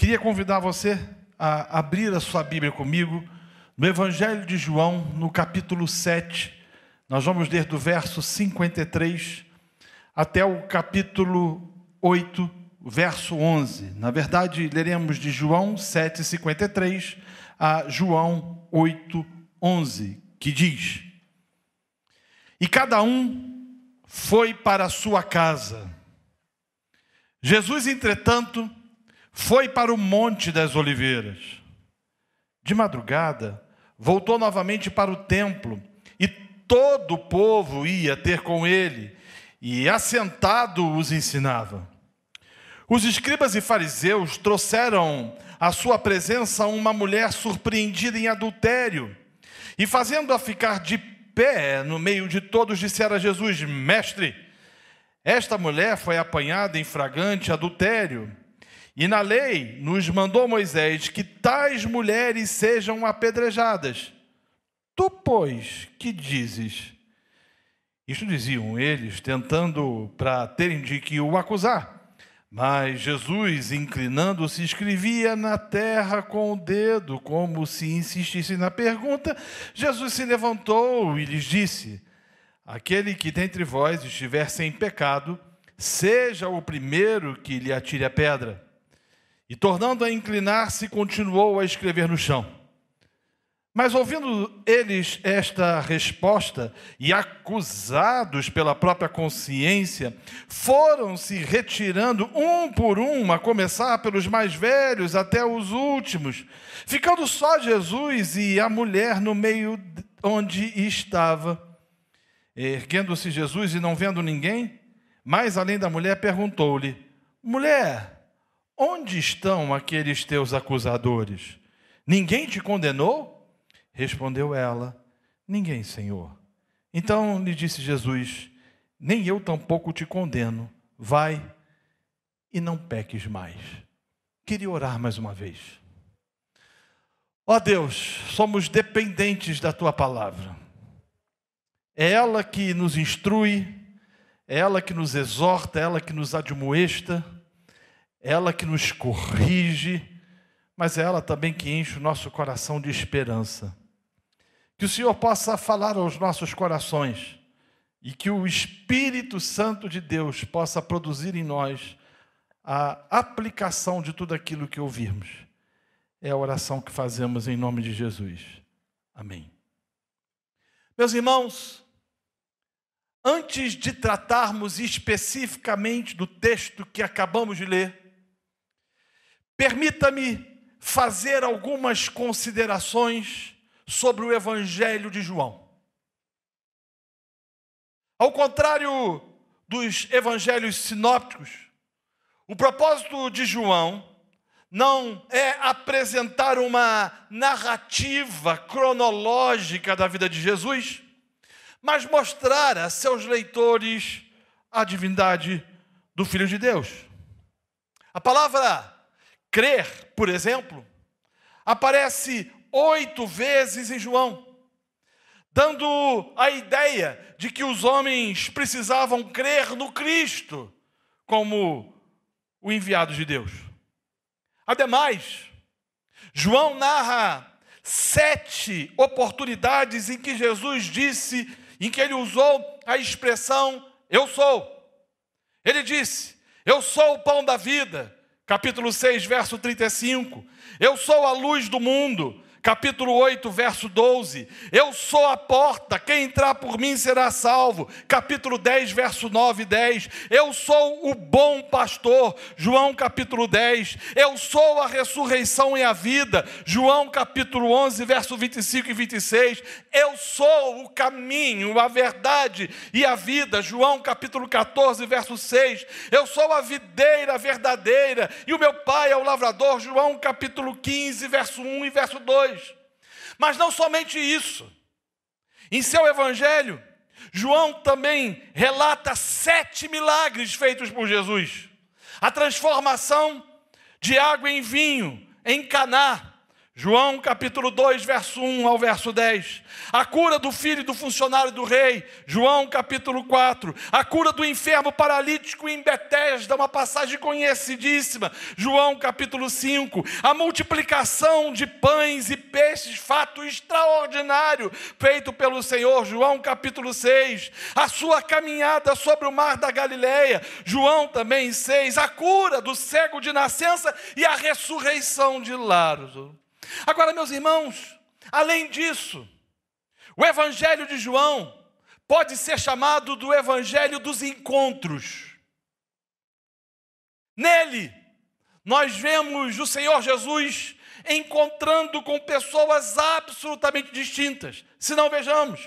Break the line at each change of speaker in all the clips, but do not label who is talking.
Queria convidar você a abrir a sua Bíblia comigo no Evangelho de João, no capítulo 7. Nós vamos ler do verso 53 até o capítulo 8, verso 11. Na verdade, leremos de João 7:53 a João 8:11, que diz: E cada um foi para a sua casa. Jesus, entretanto, foi para o Monte das Oliveiras. De madrugada, voltou novamente para o templo, e todo o povo ia ter com ele, e assentado os ensinava. Os escribas e fariseus trouxeram à sua presença uma mulher surpreendida em adultério, e fazendo-a ficar de pé no meio de todos, disseram a Jesus: Mestre, esta mulher foi apanhada em fragante adultério. E na lei nos mandou Moisés que tais mulheres sejam apedrejadas. Tu, pois, que dizes? Isto diziam eles, tentando para terem de que o acusar. Mas Jesus, inclinando-se, escrevia na terra com o dedo, como se insistisse na pergunta. Jesus se levantou e lhes disse: Aquele que dentre vós estiver sem pecado, seja o primeiro que lhe atire a pedra. E tornando a inclinar-se, continuou a escrever no chão. Mas ouvindo eles esta resposta e acusados pela própria consciência, foram se retirando um por um, a começar pelos mais velhos até os últimos, ficando só Jesus e a mulher no meio onde estava. Erguendo-se Jesus e não vendo ninguém, mais além da mulher, perguntou-lhe: Mulher, Onde estão aqueles teus acusadores? Ninguém te condenou? Respondeu ela: Ninguém, Senhor. Então lhe disse Jesus: Nem eu tampouco te condeno. Vai e não peques mais. Queria orar mais uma vez. Ó oh Deus, somos dependentes da tua palavra. É ela que nos instrui, é ela que nos exorta, é ela que nos admoesta ela que nos corrige, mas é ela também que enche o nosso coração de esperança. Que o Senhor possa falar aos nossos corações e que o Espírito Santo de Deus possa produzir em nós a aplicação de tudo aquilo que ouvirmos. É a oração que fazemos em nome de Jesus. Amém. Meus irmãos, antes de tratarmos especificamente do texto que acabamos de ler, Permita-me fazer algumas considerações sobre o Evangelho de João. Ao contrário dos evangelhos sinópticos, o propósito de João não é apresentar uma narrativa cronológica da vida de Jesus, mas mostrar a seus leitores a divindade do Filho de Deus. A palavra Crer, por exemplo, aparece oito vezes em João, dando a ideia de que os homens precisavam crer no Cristo como o enviado de Deus. Ademais, João narra sete oportunidades em que Jesus disse, em que ele usou a expressão eu sou. Ele disse: Eu sou o pão da vida capítulo 6, verso 35. Eu sou a luz do mundo capítulo 8, verso 12. Eu sou a porta, quem entrar por mim será salvo. Capítulo 10, verso 9 e 10. Eu sou o bom pastor. João capítulo 10. Eu sou a ressurreição e a vida. João capítulo 11, verso 25 e 26. Eu sou o caminho, a verdade e a vida. João capítulo 14, verso 6. Eu sou a videira verdadeira e o meu pai é o lavrador. João capítulo 15, verso 1 e verso 2. Mas não somente isso. Em seu evangelho, João também relata sete milagres feitos por Jesus. A transformação de água em vinho em Caná. João capítulo 2, verso 1 ao verso 10. A cura do filho do funcionário do rei. João capítulo 4. A cura do enfermo paralítico em Betesda, uma passagem conhecidíssima. João capítulo 5. A multiplicação de pães e peixes, fato extraordinário feito pelo Senhor. João capítulo 6. A sua caminhada sobre o mar da Galileia. João também 6. A cura do cego de nascença e a ressurreição de Lázaro. Agora, meus irmãos, além disso, o Evangelho de João pode ser chamado do Evangelho dos encontros. Nele, nós vemos o Senhor Jesus encontrando com pessoas absolutamente distintas. Se não vejamos,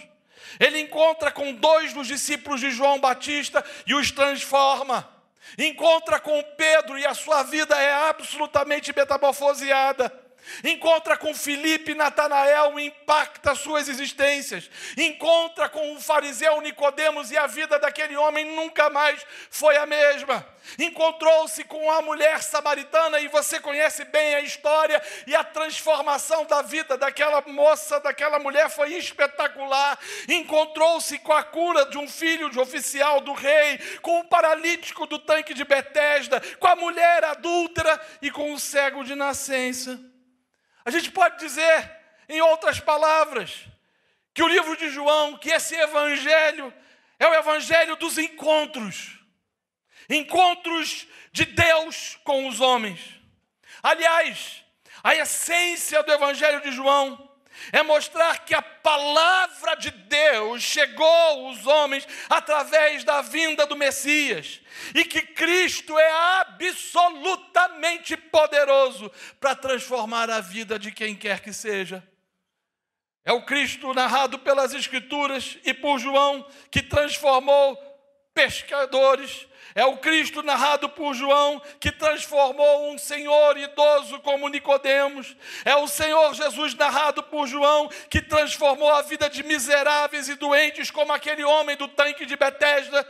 ele encontra com dois dos discípulos de João Batista e os transforma. Encontra com Pedro e a sua vida é absolutamente metamorfoseada. Encontra com Filipe e Natanael e impacta suas existências. Encontra com o fariseu Nicodemos e a vida daquele homem nunca mais foi a mesma. Encontrou-se com a mulher samaritana e você conhece bem a história e a transformação da vida daquela moça, daquela mulher foi espetacular. Encontrou-se com a cura de um filho de oficial do rei, com o paralítico do tanque de Betesda, com a mulher adúltera e com o cego de nascença. A gente pode dizer, em outras palavras, que o livro de João, que esse evangelho é o evangelho dos encontros encontros de Deus com os homens. Aliás, a essência do evangelho de João é mostrar que a palavra de Deus chegou aos homens através da vinda do Messias e que Cristo é absolutamente poderoso para transformar a vida de quem quer que seja. É o Cristo narrado pelas Escrituras e por João que transformou pescadores é o Cristo narrado por João que transformou um senhor idoso como Nicodemos. É o Senhor Jesus narrado por João que transformou a vida de miseráveis e doentes como aquele homem do tanque de Betesda.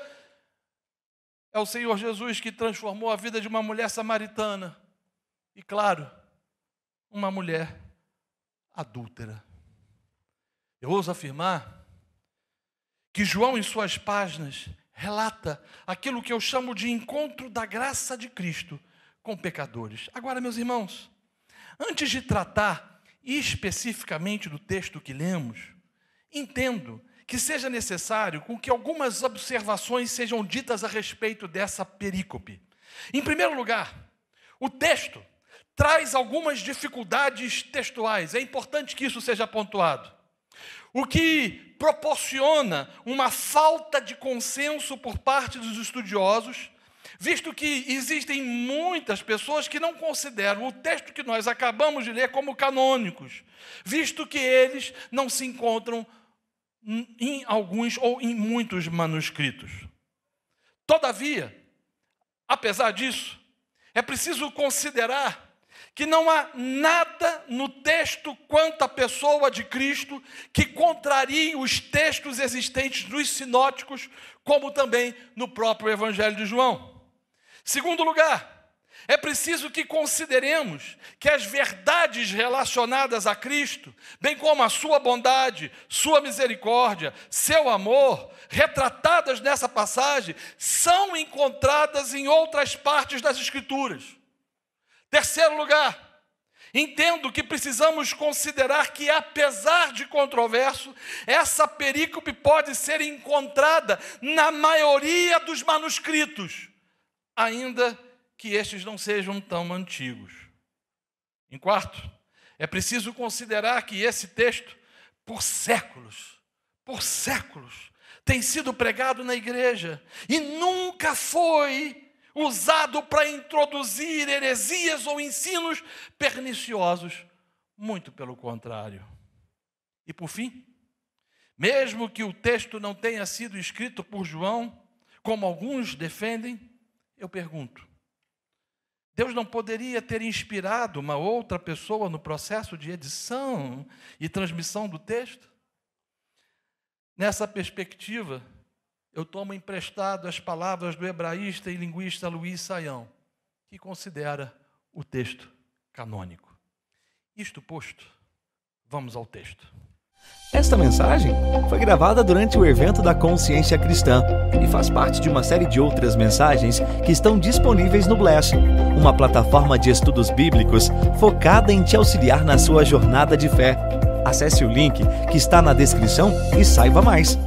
É o Senhor Jesus que transformou a vida de uma mulher samaritana. E claro, uma mulher adúltera. Eu ouso afirmar que João, em suas páginas, relata aquilo que eu chamo de encontro da graça de Cristo com pecadores. Agora, meus irmãos, antes de tratar especificamente do texto que lemos, entendo que seja necessário com que algumas observações sejam ditas a respeito dessa perícope. Em primeiro lugar, o texto traz algumas dificuldades textuais. É importante que isso seja pontuado o que proporciona uma falta de consenso por parte dos estudiosos, visto que existem muitas pessoas que não consideram o texto que nós acabamos de ler como canônicos, visto que eles não se encontram em alguns ou em muitos manuscritos. Todavia, apesar disso, é preciso considerar que não há nada no texto quanto à pessoa de Cristo que contrarie os textos existentes dos sinóticos, como também no próprio Evangelho de João. Segundo lugar, é preciso que consideremos que as verdades relacionadas a Cristo, bem como a sua bondade, sua misericórdia, seu amor, retratadas nessa passagem, são encontradas em outras partes das Escrituras. Terceiro lugar, Entendo que precisamos considerar que, apesar de controverso, essa perícope pode ser encontrada na maioria dos manuscritos, ainda que estes não sejam tão antigos. Em quarto, é preciso considerar que esse texto, por séculos, por séculos, tem sido pregado na igreja e nunca foi usado para introduzir heresias ou ensinos perniciosos. Muito pelo contrário. E por fim, mesmo que o texto não tenha sido escrito por João, como alguns defendem, eu pergunto: Deus não poderia ter inspirado uma outra pessoa no processo de edição e transmissão do texto? Nessa perspectiva, eu tomo emprestado as palavras do hebraísta e linguista Luiz Saião, que considera o texto canônico. Isto posto, vamos ao texto.
Esta mensagem foi gravada durante o evento da Consciência Cristã e faz parte de uma série de outras mensagens que estão disponíveis no Bless, uma plataforma de estudos bíblicos focada em te auxiliar na sua jornada de fé. Acesse o link que está na descrição e saiba mais.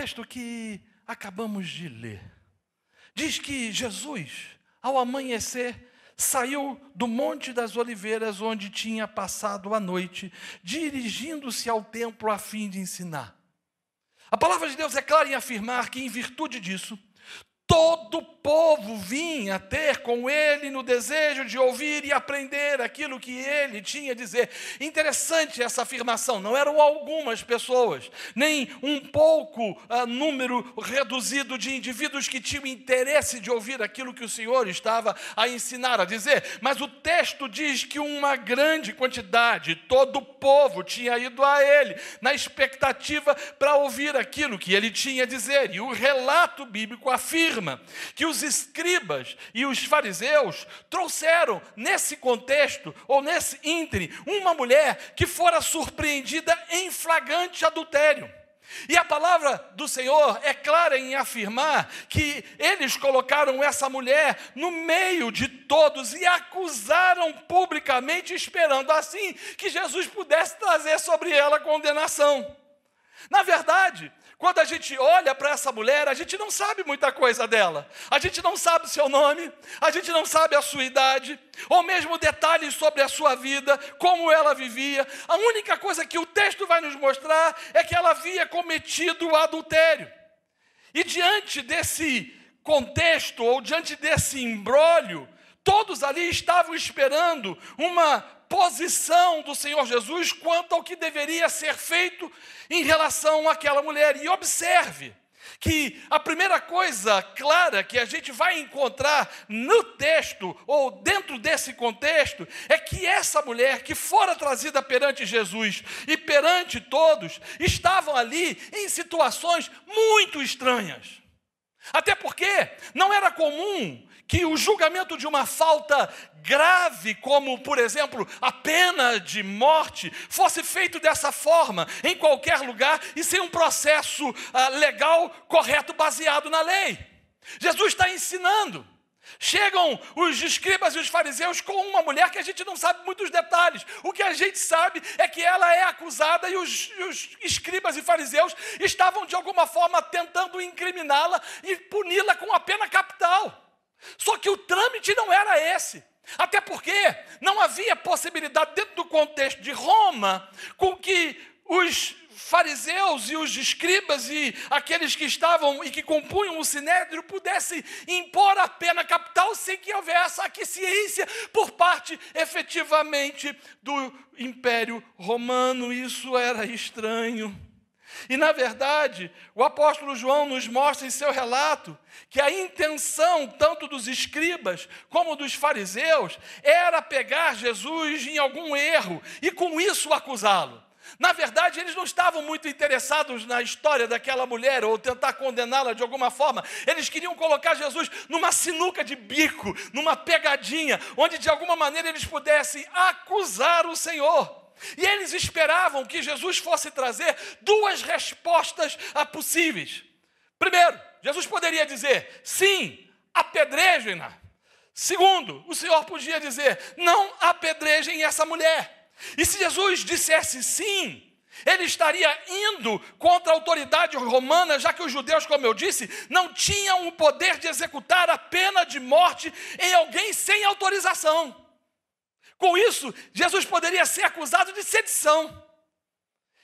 Texto que acabamos de ler diz que Jesus, ao amanhecer, saiu do Monte das Oliveiras, onde tinha passado a noite, dirigindo-se ao templo a fim de ensinar. A palavra de Deus é clara em afirmar que, em virtude disso, Todo o povo vinha ter com ele no desejo de ouvir e aprender aquilo que ele tinha a dizer. Interessante essa afirmação, não eram algumas pessoas, nem um pouco uh, número reduzido de indivíduos que tinham interesse de ouvir aquilo que o Senhor estava a ensinar, a dizer, mas o texto diz que uma grande quantidade, todo o povo tinha ido a ele, na expectativa para ouvir aquilo que ele tinha a dizer, e o relato bíblico afirma afirma que os escribas e os fariseus trouxeram nesse contexto, ou nesse íntere, uma mulher que fora surpreendida em flagrante adultério. E a palavra do Senhor é clara em afirmar que eles colocaram essa mulher no meio de todos e acusaram publicamente, esperando assim que Jesus pudesse trazer sobre ela condenação. Na verdade, quando a gente olha para essa mulher, a gente não sabe muita coisa dela. A gente não sabe o seu nome, a gente não sabe a sua idade, ou mesmo detalhes sobre a sua vida, como ela vivia. A única coisa que o texto vai nos mostrar é que ela havia cometido o adultério. E diante desse contexto, ou diante desse imbróglio, todos ali estavam esperando uma posição do Senhor Jesus quanto ao que deveria ser feito em relação àquela mulher. E observe que a primeira coisa clara que a gente vai encontrar no texto, ou dentro desse contexto, é que essa mulher que fora trazida perante Jesus e perante todos, estavam ali em situações muito estranhas. Até porque não era comum que o julgamento de uma falta grave, como por exemplo a pena de morte, fosse feito dessa forma, em qualquer lugar e sem um processo ah, legal correto baseado na lei. Jesus está ensinando. Chegam os escribas e os fariseus com uma mulher que a gente não sabe muitos detalhes. O que a gente sabe é que ela é acusada e os, os escribas e fariseus estavam de alguma forma tentando incriminá-la e puni-la com a pena capital. Só que o trâmite não era esse. Até porque não havia possibilidade, dentro do contexto de Roma, com que os fariseus e os escribas e aqueles que estavam e que compunham o sinédrio pudessem impor a pena capital sem que houvesse aquiescência por parte efetivamente do Império Romano. Isso era estranho. E na verdade, o apóstolo João nos mostra em seu relato que a intenção tanto dos escribas como dos fariseus era pegar Jesus em algum erro e com isso acusá-lo. Na verdade, eles não estavam muito interessados na história daquela mulher ou tentar condená-la de alguma forma. Eles queriam colocar Jesus numa sinuca de bico, numa pegadinha, onde de alguma maneira eles pudessem acusar o Senhor. E eles esperavam que Jesus fosse trazer duas respostas possíveis. Primeiro, Jesus poderia dizer: sim, apedrejem-na. Segundo, o Senhor podia dizer: não apedrejem essa mulher. E se Jesus dissesse sim, ele estaria indo contra a autoridade romana, já que os judeus, como eu disse, não tinham o poder de executar a pena de morte em alguém sem autorização. Com isso, Jesus poderia ser acusado de sedição.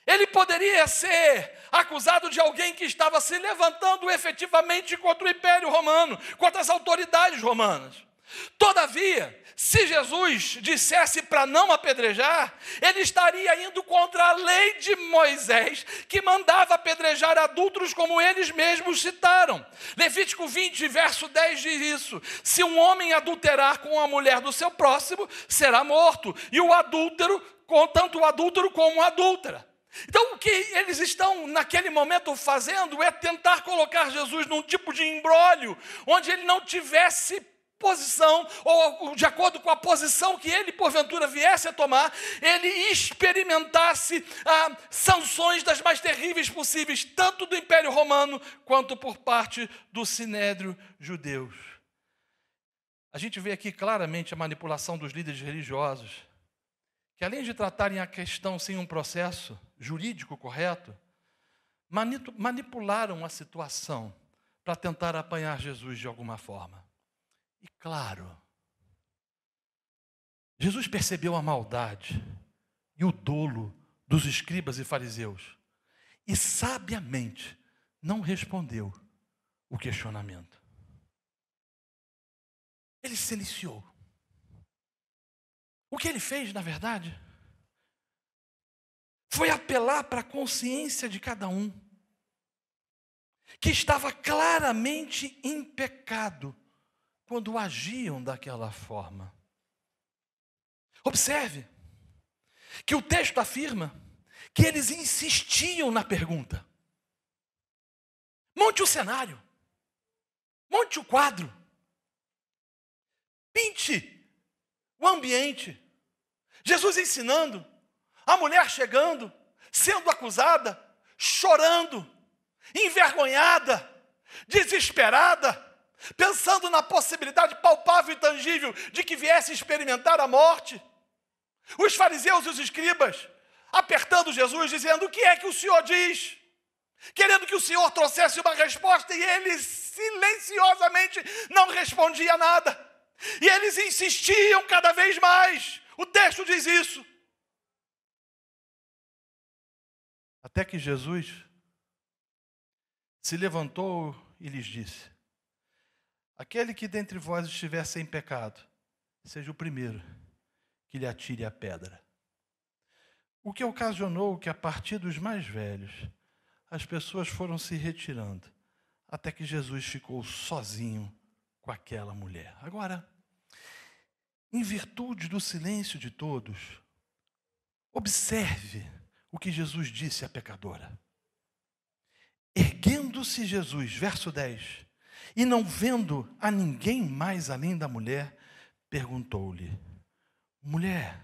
Ele poderia ser acusado de alguém que estava se levantando efetivamente contra o Império Romano, contra as autoridades romanas. Todavia, se Jesus dissesse para não apedrejar, ele estaria indo contra a lei de Moisés, que mandava apedrejar adultos como eles mesmos citaram. Levítico 20, verso 10 diz isso: Se um homem adulterar com a mulher do seu próximo, será morto, e o adúltero, tanto o adúltero como a adúltera. Então, o que eles estão naquele momento fazendo é tentar colocar Jesus num tipo de embrólio, onde ele não tivesse posição, ou de acordo com a posição que ele, porventura, viesse a tomar, ele experimentasse ah, sanções das mais terríveis possíveis, tanto do Império Romano quanto por parte do Sinédrio judeu. A gente vê aqui claramente a manipulação dos líderes religiosos, que além de tratarem a questão sem um processo jurídico correto, manipularam a situação para tentar apanhar Jesus de alguma forma. E claro, Jesus percebeu a maldade e o dolo dos escribas e fariseus e sabiamente não respondeu o questionamento. Ele silenciou. O que ele fez, na verdade, foi apelar para a consciência de cada um, que estava claramente em pecado quando agiam daquela forma. Observe que o texto afirma que eles insistiam na pergunta. Monte o cenário, monte o quadro, pinte o ambiente. Jesus ensinando, a mulher chegando, sendo acusada, chorando, envergonhada, desesperada, pensando na possibilidade palpável e tangível de que viesse experimentar a morte. Os fariseus e os escribas apertando Jesus, dizendo: O que é que o Senhor diz? Querendo que o Senhor trouxesse uma resposta e ele silenciosamente não respondia nada. E eles insistiam cada vez mais. O texto diz isso. Até que Jesus se levantou e lhes disse: Aquele que dentre vós estiver sem pecado, seja o primeiro que lhe atire a pedra. O que ocasionou que, a partir dos mais velhos, as pessoas foram se retirando, até que Jesus ficou sozinho com aquela mulher. Agora, em virtude do silêncio de todos, observe o que Jesus disse à pecadora. Erguendo-se Jesus, verso 10, e não vendo a ninguém mais além da mulher, perguntou-lhe: Mulher,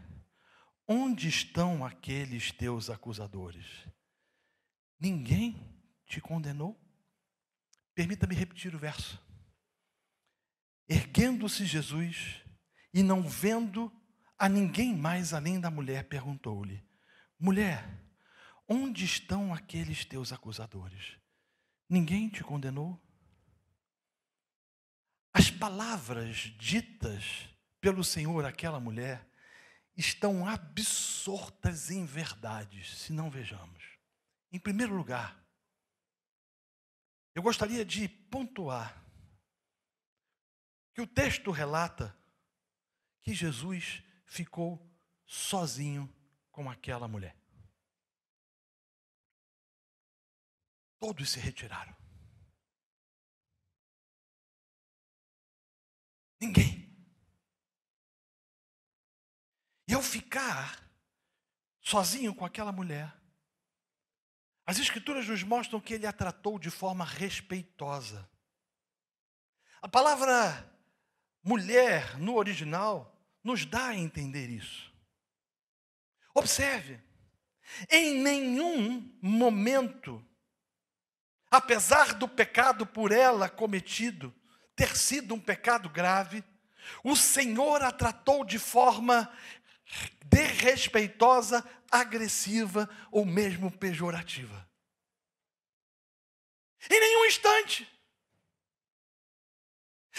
onde estão aqueles teus acusadores? Ninguém te condenou? Permita-me repetir o verso. Erguendo-se Jesus e não vendo a ninguém mais além da mulher, perguntou-lhe: Mulher, onde estão aqueles teus acusadores? Ninguém te condenou? As palavras ditas pelo Senhor àquela mulher estão absortas em verdades, se não vejamos. Em primeiro lugar, eu gostaria de pontuar que o texto relata que Jesus ficou sozinho com aquela mulher. Todos se retiraram. Ninguém. E ao ficar sozinho com aquela mulher, as Escrituras nos mostram que ele a tratou de forma respeitosa. A palavra mulher no original nos dá a entender isso. Observe, em nenhum momento, apesar do pecado por ela cometido, ter sido um pecado grave, o Senhor a tratou de forma desrespeitosa, agressiva ou mesmo pejorativa. Em nenhum instante.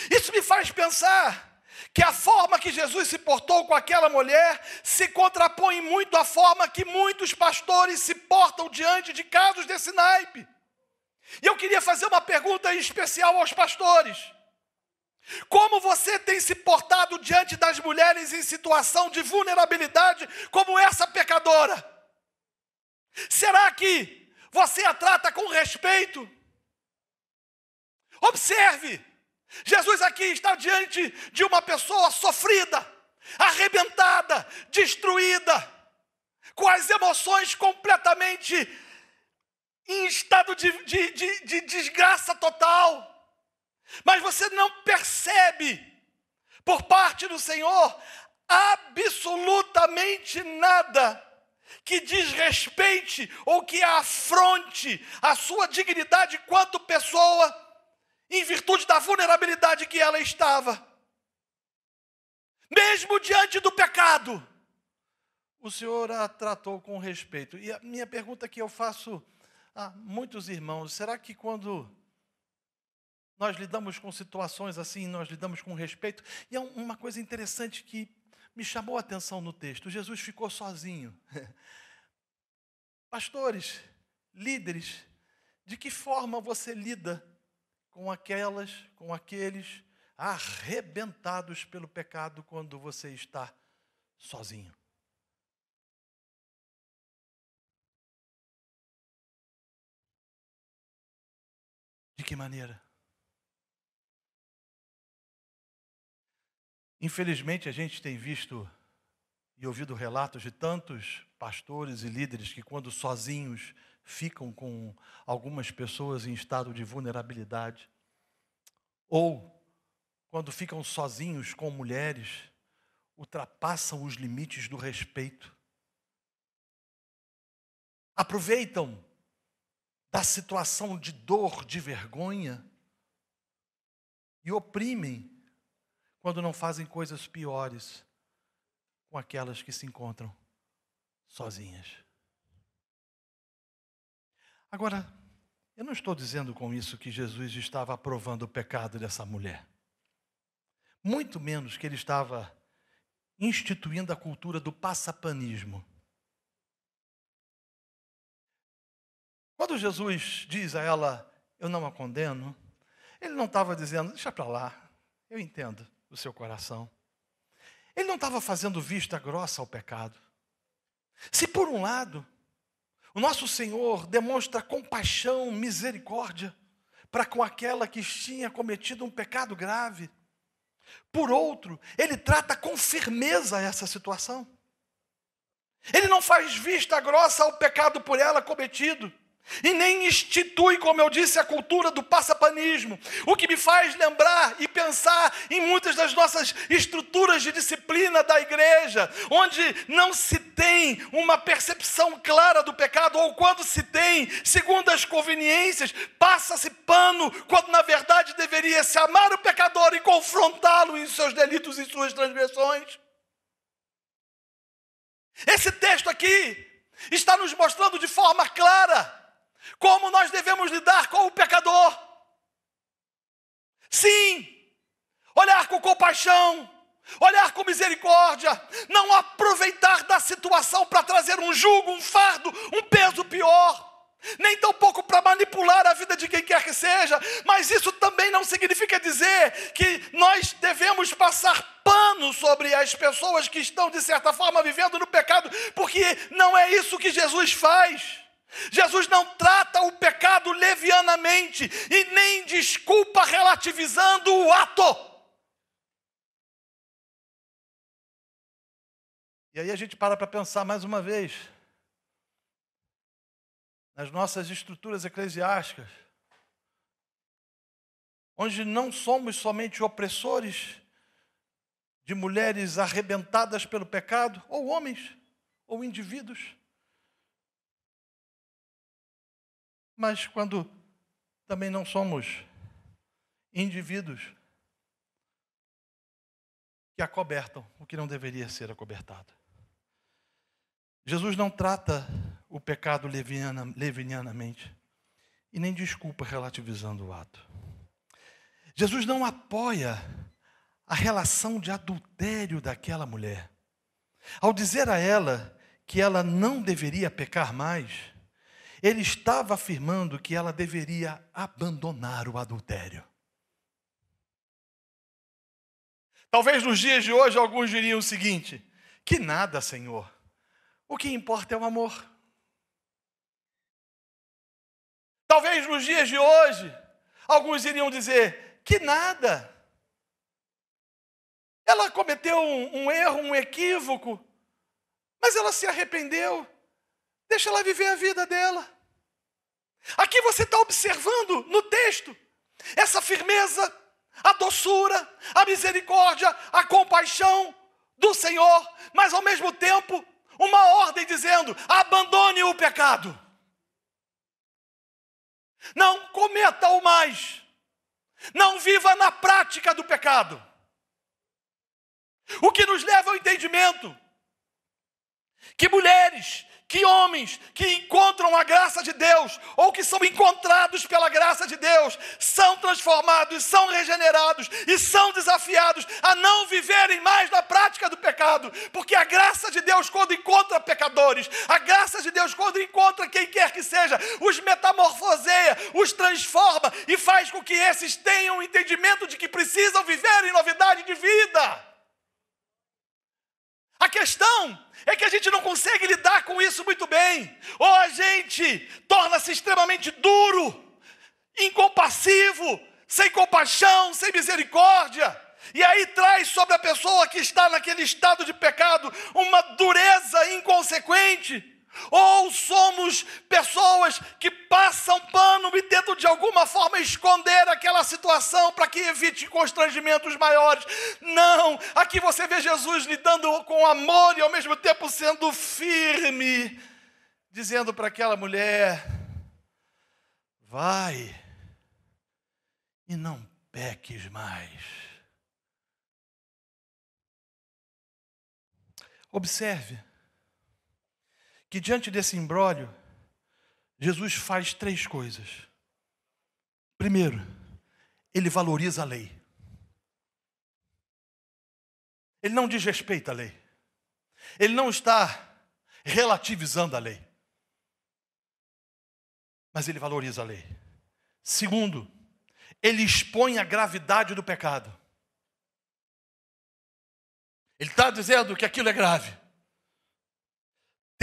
Isso me faz pensar que a forma que Jesus se portou com aquela mulher se contrapõe muito à forma que muitos pastores se portam diante de casos desse naipe. E eu queria fazer uma pergunta especial aos pastores. Como você tem se portado diante das mulheres em situação de vulnerabilidade, como essa pecadora? Será que você a trata com respeito? Observe, Jesus aqui está diante de uma pessoa sofrida, arrebentada, destruída, com as emoções completamente em estado de, de, de, de desgraça total. Mas você não percebe por parte do Senhor absolutamente nada que desrespeite ou que afronte a sua dignidade quanto pessoa, em virtude da vulnerabilidade que ela estava. Mesmo diante do pecado, o Senhor a tratou com respeito. E a minha pergunta que eu faço a muitos irmãos: será que quando nós lidamos com situações assim, nós lidamos com respeito? E é uma coisa interessante que me chamou a atenção no texto: Jesus ficou sozinho. Pastores, líderes, de que forma você lida com aquelas, com aqueles arrebentados pelo pecado quando você está sozinho? De que maneira? Infelizmente, a gente tem visto e ouvido relatos de tantos pastores e líderes que, quando sozinhos, ficam com algumas pessoas em estado de vulnerabilidade, ou quando ficam sozinhos com mulheres, ultrapassam os limites do respeito. Aproveitam da situação de dor, de vergonha, e oprimem quando não fazem coisas piores com aquelas que se encontram sozinhas. Agora, eu não estou dizendo com isso que Jesus estava aprovando o pecado dessa mulher. Muito menos que ele estava instituindo a cultura do passapanismo. Quando Jesus diz a ela, eu não a condeno, ele não estava dizendo, deixa para lá, eu entendo do seu coração. Ele não estava fazendo vista grossa ao pecado. Se por um lado, o nosso Senhor demonstra compaixão, misericórdia para com aquela que tinha cometido um pecado grave, por outro, ele trata com firmeza essa situação. Ele não faz vista grossa ao pecado por ela cometido. E nem institui, como eu disse, a cultura do passapanismo. O que me faz lembrar e pensar em muitas das nossas estruturas de disciplina da igreja, onde não se tem uma percepção clara do pecado, ou quando se tem, segundo as conveniências, passa-se pano, quando na verdade deveria se amar o pecador e confrontá-lo em seus delitos e suas transgressões. Esse texto aqui está nos mostrando de forma clara como nós devemos lidar com o pecador? Sim, olhar com compaixão, olhar com misericórdia, não aproveitar da situação para trazer um jugo, um fardo, um peso pior. Nem tampouco para manipular a vida de quem quer que seja, mas isso também não significa dizer que nós devemos passar pano sobre as pessoas que estão, de certa forma, vivendo no pecado, porque não é isso que Jesus faz. Jesus não trata o pecado levianamente e nem desculpa relativizando o ato. E aí a gente para para pensar mais uma vez nas nossas estruturas eclesiásticas, onde não somos somente opressores de mulheres arrebentadas pelo pecado, ou homens, ou indivíduos Mas quando também não somos indivíduos que acobertam o que não deveria ser acobertado. Jesus não trata o pecado levinianamente e nem desculpa relativizando o ato. Jesus não apoia a relação de adultério daquela mulher. Ao dizer a ela que ela não deveria pecar mais, ele estava afirmando que ela deveria abandonar o adultério. Talvez nos dias de hoje alguns diriam o seguinte: que nada, Senhor. O que importa é o amor. Talvez nos dias de hoje alguns iriam dizer: que nada. Ela cometeu um, um erro, um equívoco, mas ela se arrependeu. Deixa ela viver a vida dela. Aqui você está observando no texto essa firmeza, a doçura, a misericórdia, a compaixão do Senhor, mas ao mesmo tempo uma ordem dizendo: abandone o pecado. Não cometa-o mais. Não viva na prática do pecado. O que nos leva ao entendimento que mulheres que homens que encontram a graça de Deus, ou que são encontrados pela graça de Deus, são transformados, são regenerados e são desafiados a não viverem mais na prática do pecado, porque a graça de Deus, quando encontra pecadores, a graça de Deus, quando encontra quem quer que seja, os metamorfoseia, os transforma e faz com que esses tenham o entendimento de que precisam viver em novidade de vida. A questão é que a gente não consegue lidar com isso muito bem, ou a gente torna-se extremamente duro, incompassivo, sem compaixão, sem misericórdia, e aí traz sobre a pessoa que está naquele estado de pecado uma dureza inconsequente. Ou somos pessoas que passam pano e tentam de alguma forma esconder aquela situação para que evite constrangimentos maiores. Não, aqui você vê Jesus lidando com amor e ao mesmo tempo sendo firme, dizendo para aquela mulher: vai e não peques mais. Observe que diante desse imbróglio, Jesus faz três coisas. Primeiro, ele valoriza a lei. Ele não desrespeita a lei. Ele não está relativizando a lei. Mas ele valoriza a lei. Segundo, ele expõe a gravidade do pecado. Ele está dizendo que aquilo é grave.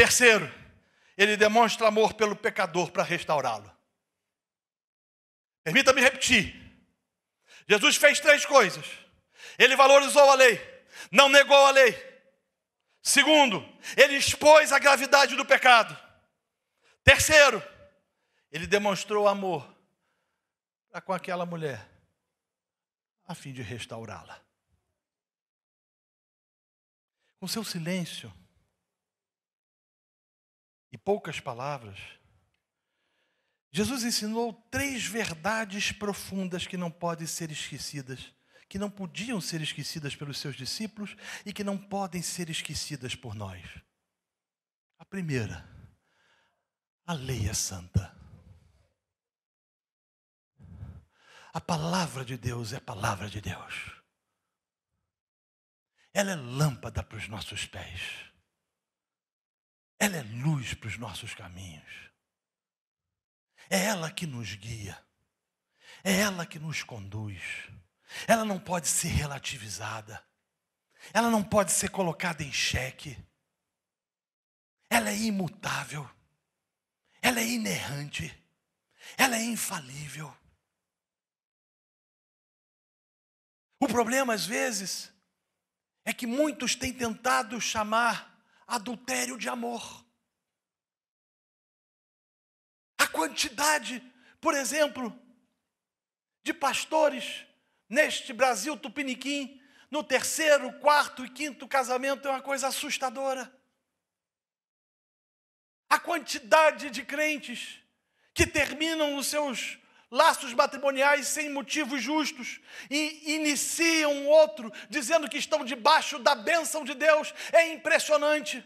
Terceiro, ele demonstra amor pelo pecador para restaurá-lo. Permita-me repetir. Jesus fez três coisas. Ele valorizou a lei, não negou a lei. Segundo, ele expôs a gravidade do pecado. Terceiro, ele demonstrou amor para com aquela mulher, a fim de restaurá-la. Com seu silêncio, e poucas palavras, Jesus ensinou três verdades profundas que não podem ser esquecidas, que não podiam ser esquecidas pelos seus discípulos e que não podem ser esquecidas por nós. A primeira, a lei é santa. A palavra de Deus é a palavra de Deus. Ela é lâmpada para os nossos pés ela é luz para os nossos caminhos. É ela que nos guia. É ela que nos conduz. Ela não pode ser relativizada. Ela não pode ser colocada em xeque. Ela é imutável. Ela é inerrante. Ela é infalível. O problema, às vezes, é que muitos têm tentado chamar adultério de amor. A quantidade, por exemplo, de pastores neste Brasil tupiniquim, no terceiro, quarto e quinto casamento é uma coisa assustadora. A quantidade de crentes que terminam os seus laços matrimoniais sem motivos justos e iniciam outro dizendo que estão debaixo da bênção de Deus. É impressionante.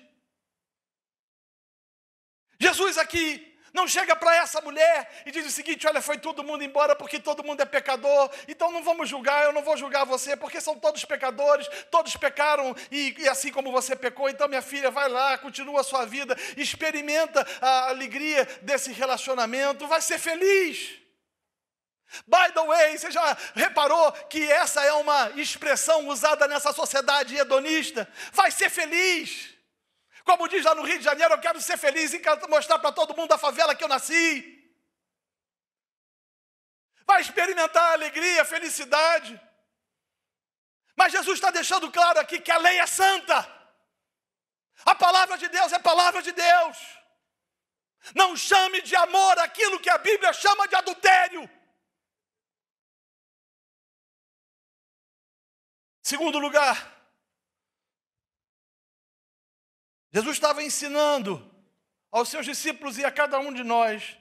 Jesus aqui não chega para essa mulher e diz o seguinte: olha, foi todo mundo embora porque todo mundo é pecador, então não vamos julgar, eu não vou julgar você, porque são todos pecadores, todos pecaram e, e assim como você pecou, então minha filha, vai lá, continua a sua vida, experimenta a alegria desse relacionamento, vai ser feliz. By the way, você já reparou que essa é uma expressão usada nessa sociedade hedonista? Vai ser feliz. Como diz lá no Rio de Janeiro, eu quero ser feliz e quero mostrar para todo mundo a favela que eu nasci. Vai experimentar alegria, felicidade. Mas Jesus está deixando claro aqui que a lei é santa. A palavra de Deus é palavra de Deus. Não chame de amor aquilo que a Bíblia chama de adultério. Segundo lugar, Jesus estava ensinando aos seus discípulos e a cada um de nós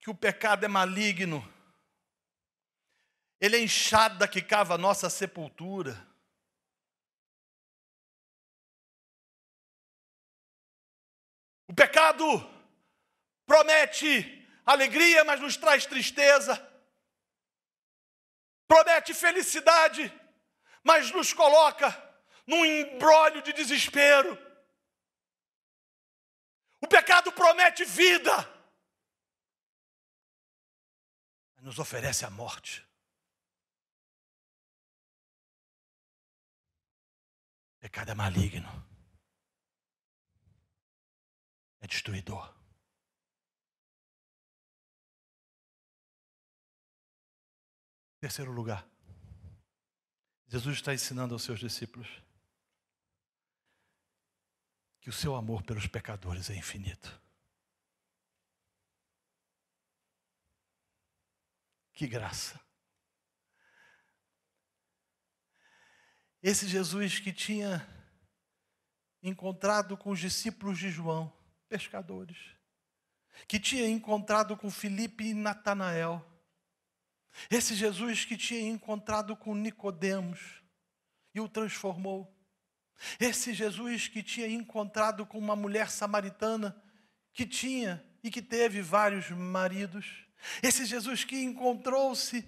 que o pecado é maligno. Ele é enxada que cava a nossa sepultura. O pecado promete alegria, mas nos traz tristeza. Promete felicidade, mas nos coloca num embrólio de desespero. O pecado promete vida, mas nos oferece a morte. O pecado é maligno, é destruidor. Terceiro lugar, Jesus está ensinando aos seus discípulos que o seu amor pelos pecadores é infinito. Que graça. Esse Jesus que tinha encontrado com os discípulos de João, pescadores, que tinha encontrado com Filipe e Natanael, esse Jesus que tinha encontrado com Nicodemos e o transformou. Esse Jesus que tinha encontrado com uma mulher samaritana que tinha e que teve vários maridos. Esse Jesus que encontrou-se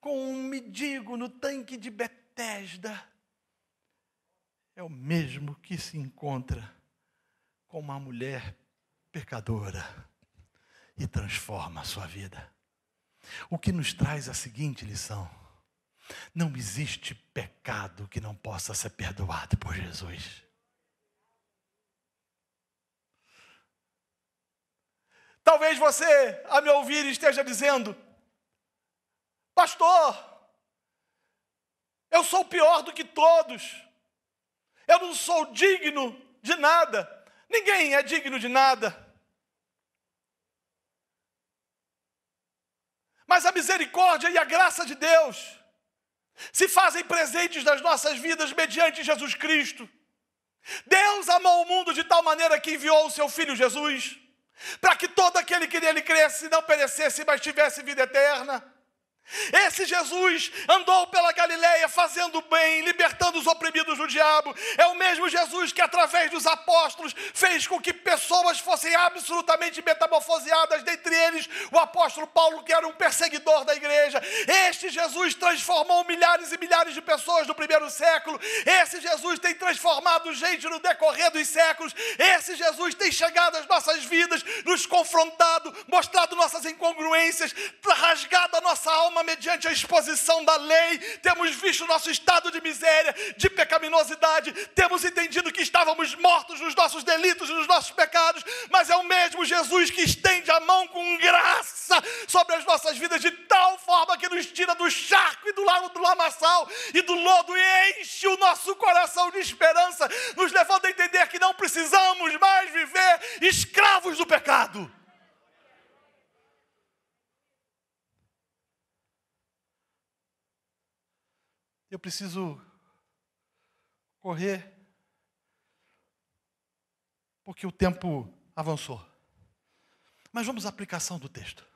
com um mendigo no tanque de Betesda. É o mesmo que se encontra com uma mulher pecadora e transforma a sua vida. O que nos traz a seguinte lição: não existe pecado que não possa ser perdoado por Jesus. Talvez você, a me ouvir, esteja dizendo: Pastor, eu sou pior do que todos, eu não sou digno de nada, ninguém é digno de nada. Mas a misericórdia e a graça de Deus se fazem presentes nas nossas vidas mediante Jesus Cristo. Deus amou o mundo de tal maneira que enviou o seu Filho Jesus, para que todo aquele que nele cresce não perecesse, mas tivesse vida eterna. Esse Jesus andou pela Galileia fazendo bem, libertando os oprimidos do diabo. É o mesmo Jesus que, através dos apóstolos, fez com que pessoas fossem absolutamente metamorfoseadas, dentre eles o apóstolo Paulo, que era um perseguidor da igreja. Este Jesus transformou milhares e milhares de pessoas no primeiro século. Esse Jesus tem transformado gente no decorrer dos séculos. Esse Jesus tem chegado às nossas vidas, nos confrontado, mostrado nossas incongruências, rasgado a nossa alma alma mediante a exposição da lei, temos visto nosso estado de miséria, de pecaminosidade, temos entendido que estávamos mortos nos nossos delitos e nos nossos pecados, mas é o mesmo Jesus que estende a mão com graça sobre as nossas vidas, de tal forma que nos tira do charco e do lago do lamaçal e do lodo e enche o nosso coração de esperança, nos levando a entender que não precisamos mais viver escravos do pecado. Eu preciso correr, porque o tempo avançou. Mas vamos à aplicação do texto.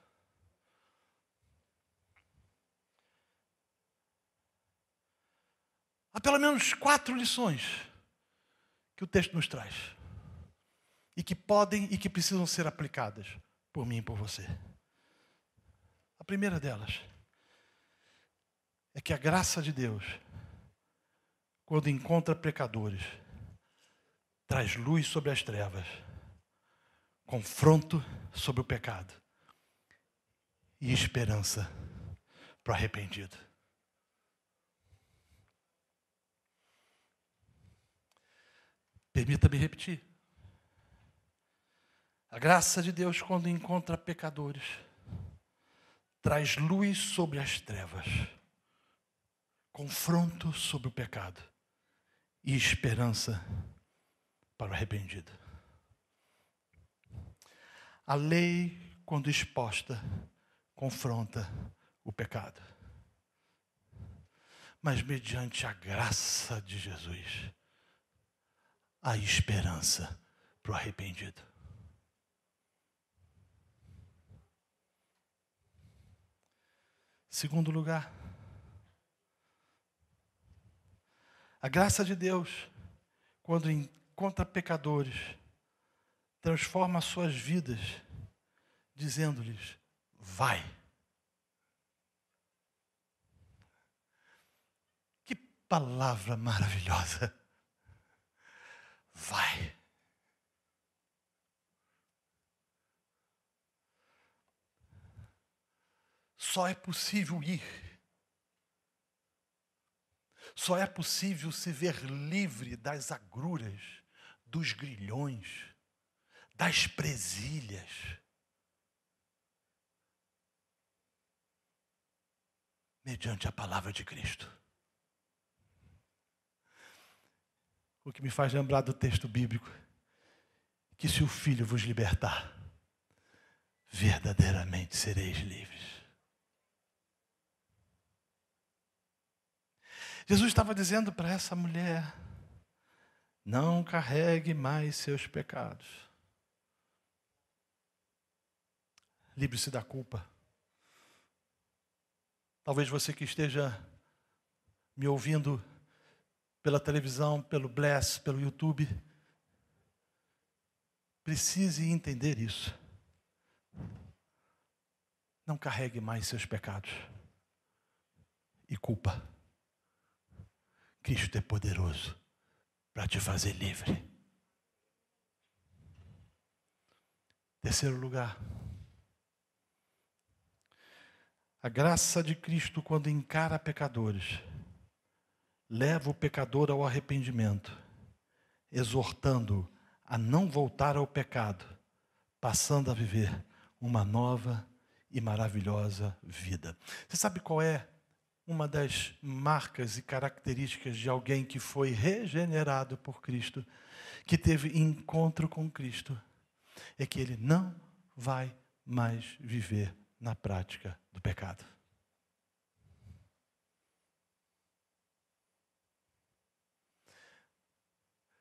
Há pelo menos quatro lições que o texto nos traz. E que podem e que precisam ser aplicadas por mim e por você. A primeira delas é que a graça de Deus, quando encontra pecadores, traz luz sobre as trevas, confronto sobre o pecado e esperança para o arrependido. Permita-me repetir. A graça de Deus, quando encontra pecadores, traz luz sobre as trevas confronto sobre o pecado e esperança para o arrependido. A lei, quando exposta, confronta o pecado. mas mediante a graça de Jesus, a esperança para o arrependido. Segundo lugar, a graça de Deus, quando encontra pecadores, transforma suas vidas, dizendo-lhes: vai. Que palavra maravilhosa! Vai. Só é possível ir. Só é possível se ver livre das agruras, dos grilhões, das presilhas. Mediante a palavra de Cristo. O que me faz lembrar do texto bíblico: que se o Filho vos libertar, verdadeiramente sereis livres. Jesus estava dizendo para essa mulher: não carregue mais seus pecados. Livre-se da culpa. Talvez você que esteja me ouvindo pela televisão, pelo Bless, pelo YouTube, precise entender isso. Não carregue mais seus pecados e culpa. Cristo é poderoso para te fazer livre. Terceiro lugar. A graça de Cristo, quando encara pecadores, leva o pecador ao arrependimento, exortando a não voltar ao pecado, passando a viver uma nova e maravilhosa vida. Você sabe qual é uma das marcas e características de alguém que foi regenerado por Cristo, que teve encontro com Cristo, é que ele não vai mais viver na prática do pecado.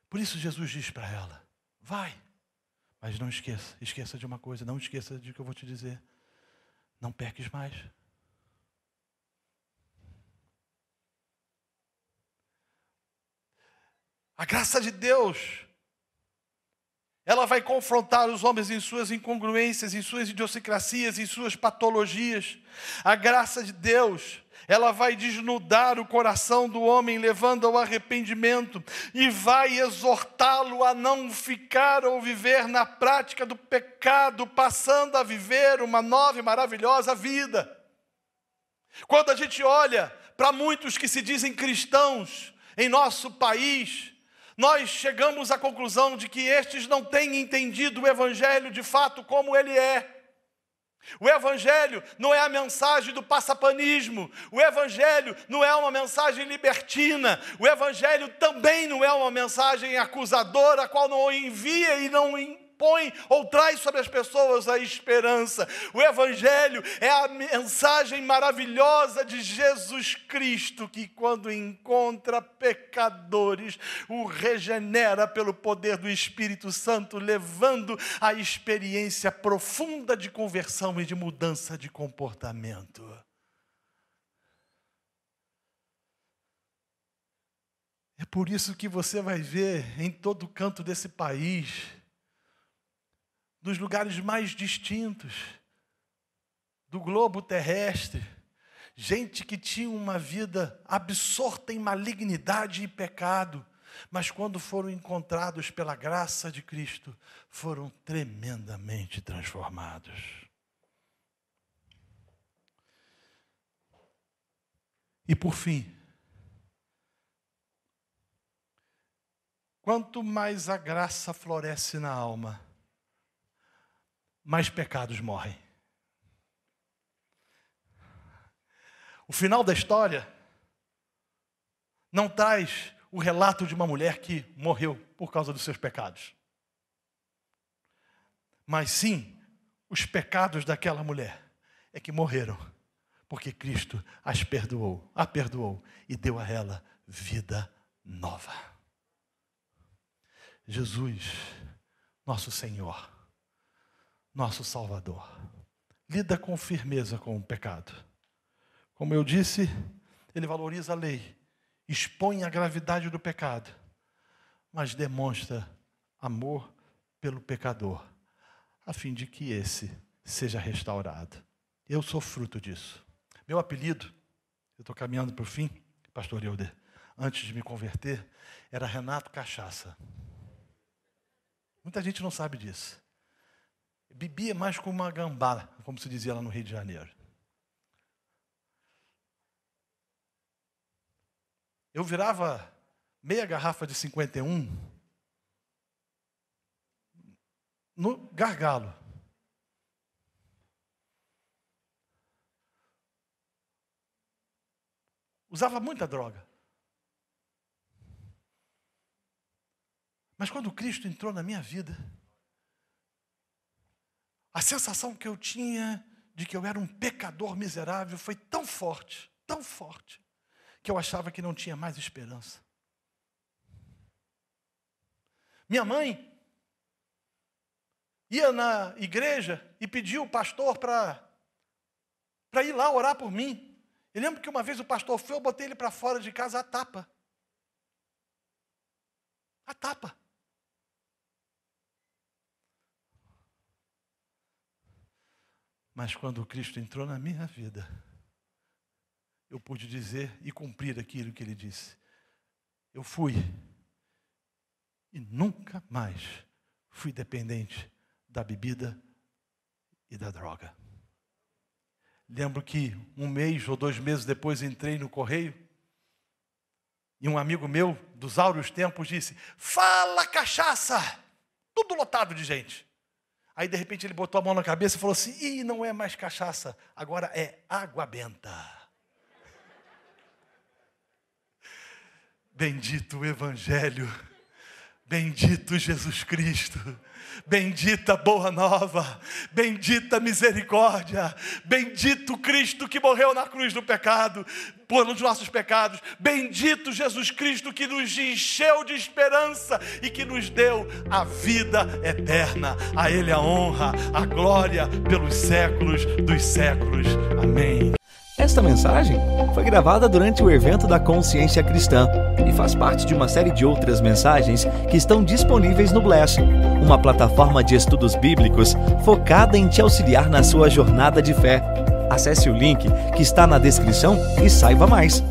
Por isso Jesus diz para ela: vai, mas não esqueça, esqueça de uma coisa, não esqueça de que eu vou te dizer. Não peques mais. A graça de Deus, ela vai confrontar os homens em suas incongruências, em suas idiosincrasias, em suas patologias. A graça de Deus, ela vai desnudar o coração do homem, levando ao arrependimento, e vai exortá-lo a não ficar ou viver na prática do pecado, passando a viver uma nova e maravilhosa vida. Quando a gente olha para muitos que se dizem cristãos em nosso país, nós chegamos à conclusão de que estes não têm entendido o Evangelho de fato como ele é. O Evangelho não é a mensagem do passapanismo, o Evangelho não é uma mensagem libertina, o Evangelho também não é uma mensagem acusadora, a qual não envia e não põe ou traz sobre as pessoas a esperança. O Evangelho é a mensagem maravilhosa de Jesus Cristo, que quando encontra pecadores, o regenera pelo poder do Espírito Santo, levando a experiência profunda de conversão e de mudança de comportamento. É por isso que você vai ver em todo canto desse país dos lugares mais distintos do globo terrestre, gente que tinha uma vida absorta em malignidade e pecado, mas quando foram encontrados pela graça de Cristo, foram tremendamente transformados. E por fim, quanto mais a graça floresce na alma, mais pecados morrem. O final da história não traz o relato de uma mulher que morreu por causa dos seus pecados, mas sim os pecados daquela mulher é que morreram porque Cristo as perdoou, a perdoou e deu a ela vida nova. Jesus, nosso Senhor, nosso Salvador, lida com firmeza com o pecado. Como eu disse, ele valoriza a lei, expõe a gravidade do pecado, mas demonstra amor pelo pecador, a fim de que esse seja restaurado. Eu sou fruto disso. Meu apelido, eu estou caminhando para o fim, pastor Euder, antes de me converter, era Renato Cachaça. Muita gente não sabe disso. Bebia mais como uma gambá, como se dizia lá no Rio de Janeiro. Eu virava meia garrafa de 51 no gargalo. Usava muita droga. Mas quando Cristo entrou na minha vida, a sensação que eu tinha de que eu era um pecador miserável foi tão forte, tão forte, que eu achava que não tinha mais esperança. Minha mãe ia na igreja e pediu o pastor para ir lá orar por mim. Eu lembro que uma vez o pastor foi, eu botei ele para fora de casa a tapa. A tapa. Mas quando Cristo entrou na minha vida, eu pude dizer e cumprir aquilo que ele disse. Eu fui e nunca mais fui dependente da bebida e da droga. Lembro que um mês ou dois meses depois entrei no correio e um amigo meu, dos áureos tempos, disse: Fala cachaça! Tudo lotado de gente. Aí de repente ele botou a mão na cabeça e falou assim: Ih, não é mais cachaça, agora é água benta. Bendito o Evangelho, bendito Jesus Cristo. Bendita boa nova, bendita misericórdia, bendito Cristo que morreu na cruz do pecado, por os nossos pecados, bendito Jesus Cristo que nos encheu de esperança e que nos deu a vida eterna. A Ele a honra, a glória pelos séculos dos séculos. Amém.
Esta mensagem foi gravada durante o evento da Consciência Cristã e faz parte de uma série de outras mensagens que estão disponíveis no Bless, uma plataforma de estudos bíblicos focada em te auxiliar na sua jornada de fé. Acesse o link que está na descrição e saiba mais.